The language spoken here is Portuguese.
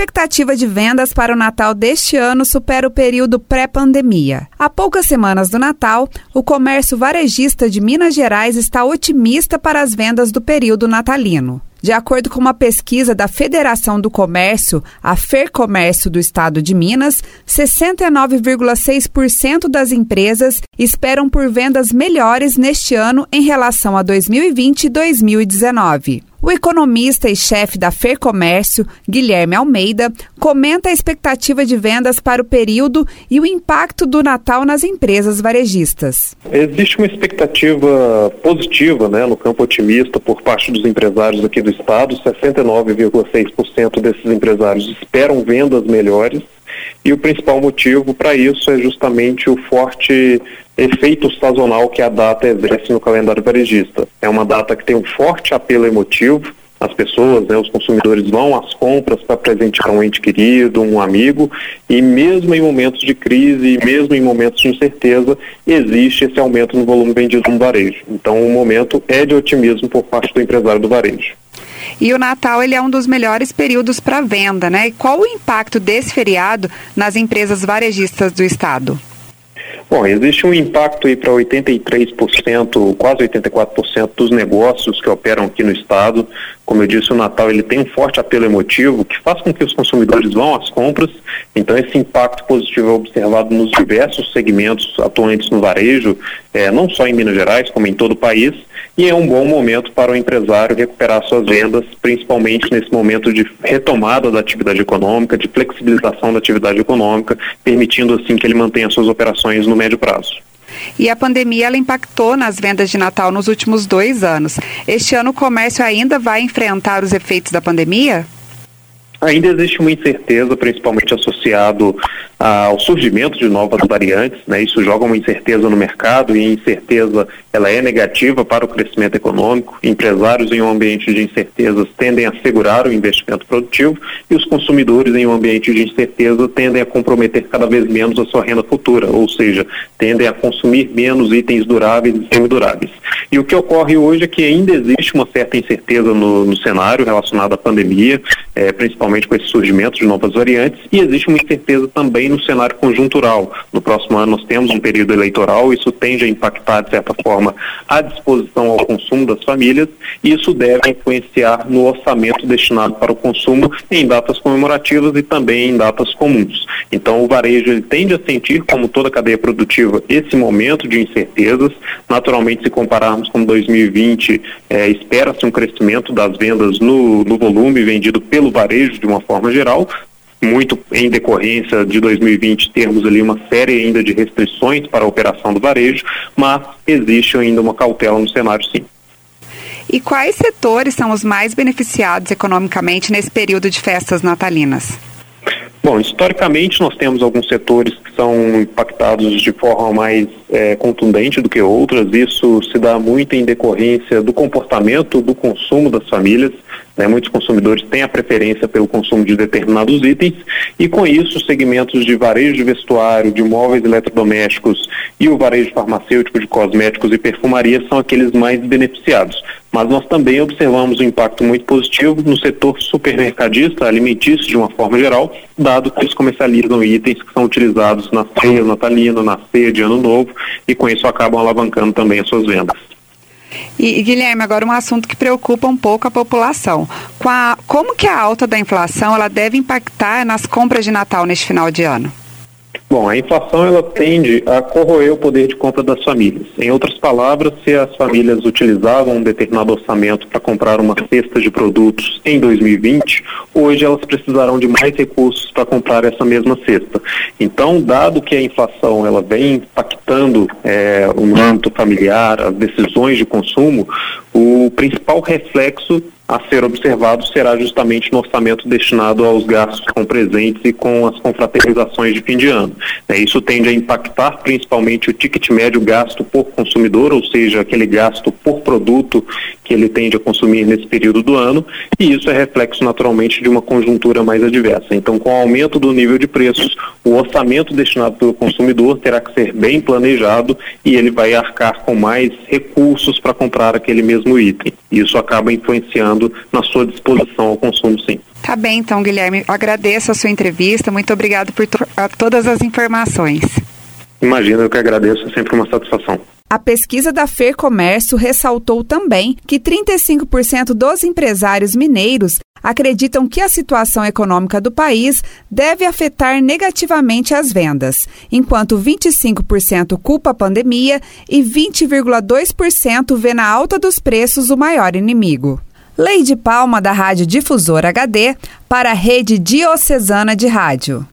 expectativa de vendas para o Natal deste ano supera o período pré-pandemia. Há poucas semanas do Natal, o comércio varejista de Minas Gerais está otimista para as vendas do período natalino. De acordo com uma pesquisa da Federação do Comércio, a Fercomércio do Estado de Minas, 69,6% das empresas esperam por vendas melhores neste ano em relação a 2020 e 2019. O economista e chefe da Fercomércio, Guilherme Almeida, comenta a expectativa de vendas para o período e o impacto do Natal nas empresas varejistas. Existe uma expectativa positiva né, no campo otimista por parte dos empresários aqui do estado. 69,6% desses empresários esperam vendas melhores e o principal motivo para isso é justamente o forte efeito sazonal que a data exerce no calendário varejista. É uma data que tem um forte apelo emotivo, as pessoas, né, os consumidores vão às compras para presentear um ente querido, um amigo, e mesmo em momentos de crise, mesmo em momentos de incerteza, existe esse aumento no volume vendido no varejo. Então, o momento é de otimismo por parte do empresário do varejo. E o Natal ele é um dos melhores períodos para venda, né? E qual o impacto desse feriado nas empresas varejistas do estado? Bom, existe um impacto aí para 83%, quase 84% dos negócios que operam aqui no estado. Como eu disse, o Natal ele tem um forte apelo emotivo que faz com que os consumidores vão às compras. Então, esse impacto positivo é observado nos diversos segmentos atuantes no varejo, é, não só em Minas Gerais, como em todo o país e é um bom momento para o empresário recuperar suas vendas, principalmente nesse momento de retomada da atividade econômica, de flexibilização da atividade econômica, permitindo assim que ele mantenha suas operações no médio prazo. E a pandemia ela impactou nas vendas de Natal nos últimos dois anos. Este ano o comércio ainda vai enfrentar os efeitos da pandemia? Ainda existe uma incerteza, principalmente associado ao surgimento de novas variantes, né? Isso joga uma incerteza no mercado e a incerteza ela é negativa para o crescimento econômico. Empresários em um ambiente de incertezas tendem a segurar o investimento produtivo e os consumidores em um ambiente de incerteza tendem a comprometer cada vez menos a sua renda futura, ou seja, tendem a consumir menos itens duráveis e semiduráveis. E o que ocorre hoje é que ainda existe uma certa incerteza no, no cenário relacionado à pandemia, é, principalmente com esse surgimento de novas variantes, e existe uma incerteza também no cenário conjuntural. No próximo ano nós temos um período eleitoral, isso tende a impactar, de certa forma, a disposição ao consumo das famílias, e isso deve influenciar no orçamento destinado para o consumo em datas comemorativas e também em datas comuns. Então o varejo tende a sentir, como toda cadeia produtiva, esse momento de incertezas. Naturalmente, se compararmos com 2020, é, espera-se um crescimento das vendas no, no volume vendido pelo varejo de uma forma geral, muito em decorrência de 2020 termos ali uma série ainda de restrições para a operação do varejo, mas existe ainda uma cautela no cenário sim. E quais setores são os mais beneficiados economicamente nesse período de festas natalinas? Bom, historicamente nós temos alguns setores que são impactados de forma mais é, contundente do que outras. Isso se dá muito em decorrência do comportamento do consumo das famílias. Né? Muitos consumidores têm a preferência pelo consumo de determinados itens e com isso os segmentos de varejo de vestuário, de móveis eletrodomésticos e o varejo farmacêutico de cosméticos e perfumaria são aqueles mais beneficiados. Mas nós também observamos um impacto muito positivo no setor supermercadista, alimentício de uma forma geral, dado que eles comercializam itens que são utilizados na ceia natalina, na ceia de ano novo e com isso acabam alavancando também as suas vendas. E, Guilherme, agora um assunto que preocupa um pouco a população. A, como que a alta da inflação ela deve impactar nas compras de Natal neste final de ano? Bom, a inflação ela tende a corroer o poder de compra das famílias. Em outras palavras, se as famílias utilizavam um determinado orçamento para comprar uma cesta de produtos em 2020, hoje elas precisarão de mais recursos para comprar essa mesma cesta. Então, dado que a inflação ela vem impactando é, o âmbito familiar, as decisões de consumo, o principal reflexo a ser observado será justamente no orçamento destinado aos gastos com presentes e com as confraternizações de fim de ano. É, isso tende a impactar principalmente o ticket médio gasto por consumidor, ou seja, aquele gasto por produto que ele tende a consumir nesse período do ano, e isso é reflexo naturalmente de uma conjuntura mais adversa. Então, com o aumento do nível de preços, o orçamento destinado pelo consumidor terá que ser bem planejado e ele vai arcar com mais recursos para comprar aquele mesmo item. Isso acaba influenciando na sua disposição ao consumo, sim. Tá bem, então, Guilherme. Agradeço a sua entrevista. Muito obrigado por to todas as informações. Imagina, eu que agradeço. É sempre uma satisfação. A pesquisa da Fer Comércio ressaltou também que 35% dos empresários mineiros acreditam que a situação econômica do país deve afetar negativamente as vendas, enquanto 25% culpa a pandemia e 20,2% vê na alta dos preços o maior inimigo. Leide Palma, da Rádio Difusor HD, para a Rede Diocesana de Rádio.